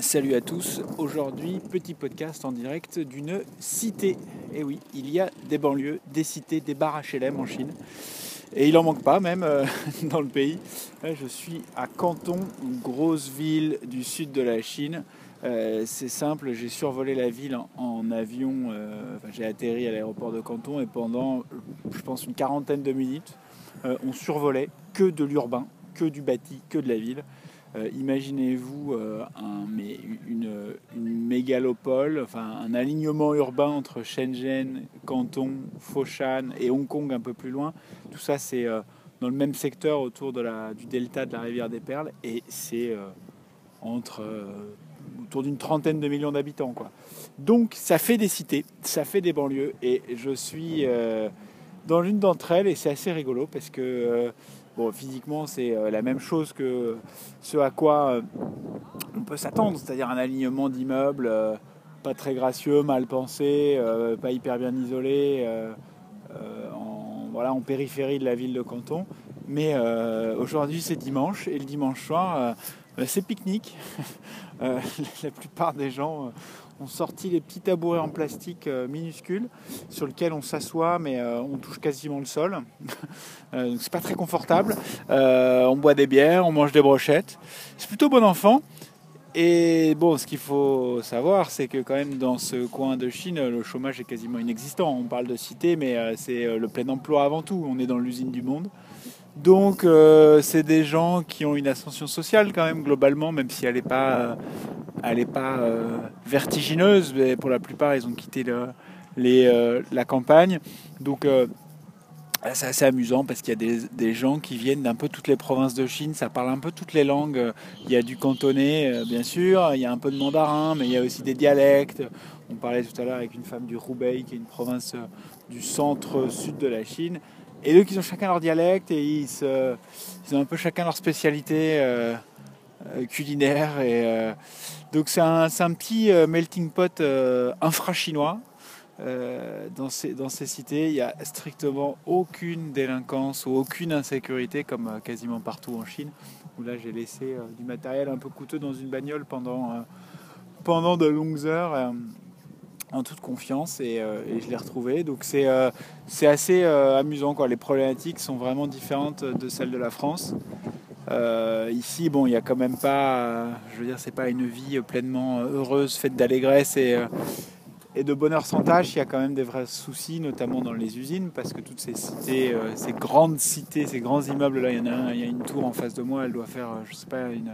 Salut à tous, aujourd'hui petit podcast en direct d'une cité. Et oui, il y a des banlieues, des cités, des bars HLM en Chine. Et il n'en manque pas même euh, dans le pays. je suis à Canton, une grosse ville du sud de la Chine. Euh, c'est simple, j'ai survolé la ville en, avion, euh, j'ai atterri à l'aéroport de Canton et pendant, je pense, une quarantaine de minutes, on survolait que de l'urbain, que du bâti, que de la ville. Euh, imaginez-vous euh, une, mégalopole, enfin un alignement urbain entre Shenzhen, Canton, Foshan et Hong Kong un peu plus loin. Tout ça c'est euh, dans le même secteur autour du delta de la rivière des Perles et c'est autour d'une trentaine de millions d'habitants. Donc ça fait des cités, ça fait des banlieues et je suis dans l'une d'entre elles et c'est assez rigolo parce que Bon, physiquement, c'est euh, la même chose que ce à quoi euh, on peut s'attendre, c'est-à-dire un alignement d'immeubles euh, pas très gracieux, mal pensé, pas hyper bien isolé, en, voilà, en périphérie de la ville de Canton. Mais aujourd'hui, c'est dimanche et le dimanche soir, c'est pique-nique. la plupart des gens ont sorti les petits tabourets en plastique euh, minuscules sur lesquels on s'assoit mais euh, on touche quasiment le sol. Euh, donc c'est pas très confortable. on boit des bières, on mange des brochettes. C'est plutôt bon enfant. Et bon, ce qu'il faut savoir, c'est que quand même dans ce coin de Chine, le chômage est quasiment inexistant. On parle de cité, mais c'est le plein emploi avant tout. On est dans l'usine du monde. Donc c'est des gens qui ont une ascension sociale quand même globalement, même si elle n'est pas elle n'est pas euh, vertigineuse, mais pour la plupart, ils ont quitté euh, la campagne. Donc, euh, c'est assez amusant parce qu'il y a des, gens qui viennent d'un peu toutes les provinces de Chine, ça parle un peu toutes les langues. Il y a du cantonais, bien sûr, il y a un peu de mandarin, mais il y a aussi des dialectes. On parlait tout à l'heure avec une femme du Hubei, qui est une province du centre-sud de la Chine. Et eux, ils ont chacun leur dialecte et ils, ont un peu chacun leur spécialité culinaire. Et, donc c'est un, petit euh, melting pot euh, infra-chinois. Euh, dans, ces, dans ces cités, il n'y a strictement aucune délinquance ou aucune insécurité comme quasiment partout en Chine. Où là, j'ai laissé du matériel un peu coûteux dans une bagnole pendant, pendant de longues heures en toute confiance et, je l'ai retrouvé. Donc c'est assez amusant. Quoi. Les problématiques sont vraiment différentes de celles de la France. Euh, ici, bon, il n'y a quand même pas, je veux dire, c'est pas une vie pleinement heureuse, faite d'allégresse et, euh, de bonheur sans tâche. Il y a quand même des vrais soucis, notamment dans les usines, parce que toutes ces cités, euh, ces grandes cités, ces grands immeubles, là, il y en a il y a une tour en face de moi, elle doit faire, je sais pas, une,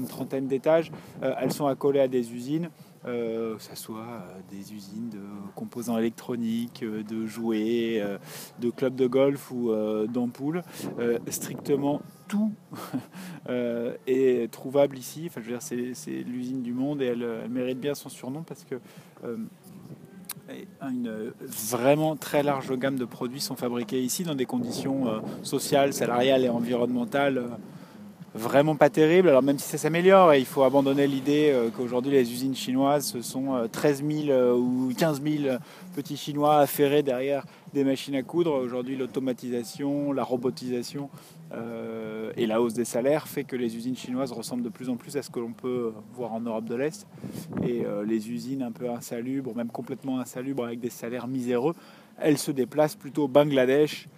une trentaine d'étages. elles sont accolées à des usines. que ce soit des usines de composants électroniques, de jouets, de clubs de golf ou d'ampoules, strictement tout euh, est trouvable ici. Enfin, je veux dire, c'est, l'usine du monde et elle, mérite bien son surnom parce que euh, une vraiment très large gamme de produits sont fabriqués ici dans des conditions euh, sociales, salariales et environnementales vraiment pas terribles. Alors même si ça s'améliore, il faut abandonner l'idée qu'aujourd'hui les usines chinoises, ce sont 13 000 ou 15 000 petits Chinois affairés derrière des machines à coudre. Aujourd'hui, l'automatisation, la robotisation euh, et la hausse des salaires fait que les usines chinoises ressemblent de plus en plus à ce que l'on peut voir en Europe de l'Est. Et euh, les usines un peu insalubres, même complètement insalubres avec des salaires miséreux, elles se déplacent plutôt au Bangladesh,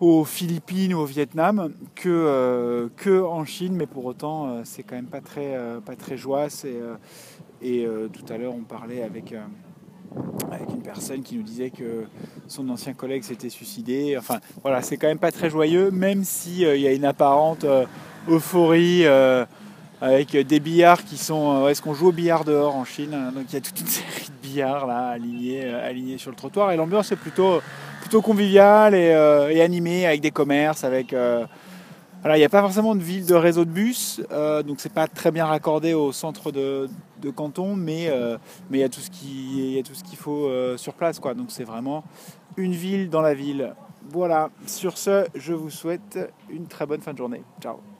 aux Philippines ou au Vietnam que, euh, que en Chine, mais pour autant c'est quand même pas très, pas très joyeux. Et, et tout à l'heure on parlait avec avec une personne qui nous disait que son ancien collègue s'était suicidé. Enfin, voilà, c'est quand même pas très joyeux, même s'il euh, y a une apparente euh, euphorie euh, avec des billards qui sont. Est-ce qu'on joue au billard dehors en Chine Donc il y a toute une série de billards là alignés, alignés sur le trottoir et l'ambiance est plutôt, plutôt conviviale et, et animée avec des commerces, avec il n'y a pas forcément de ville de réseau de bus, euh, donc c'est pas très bien raccordé au centre de, canton, mais euh, il y a tout ce qui tout ce qu'il faut euh, sur place, quoi. Donc c'est vraiment une ville dans la ville. Voilà. Sur ce, je vous souhaite une très bonne fin de journée. Ciao.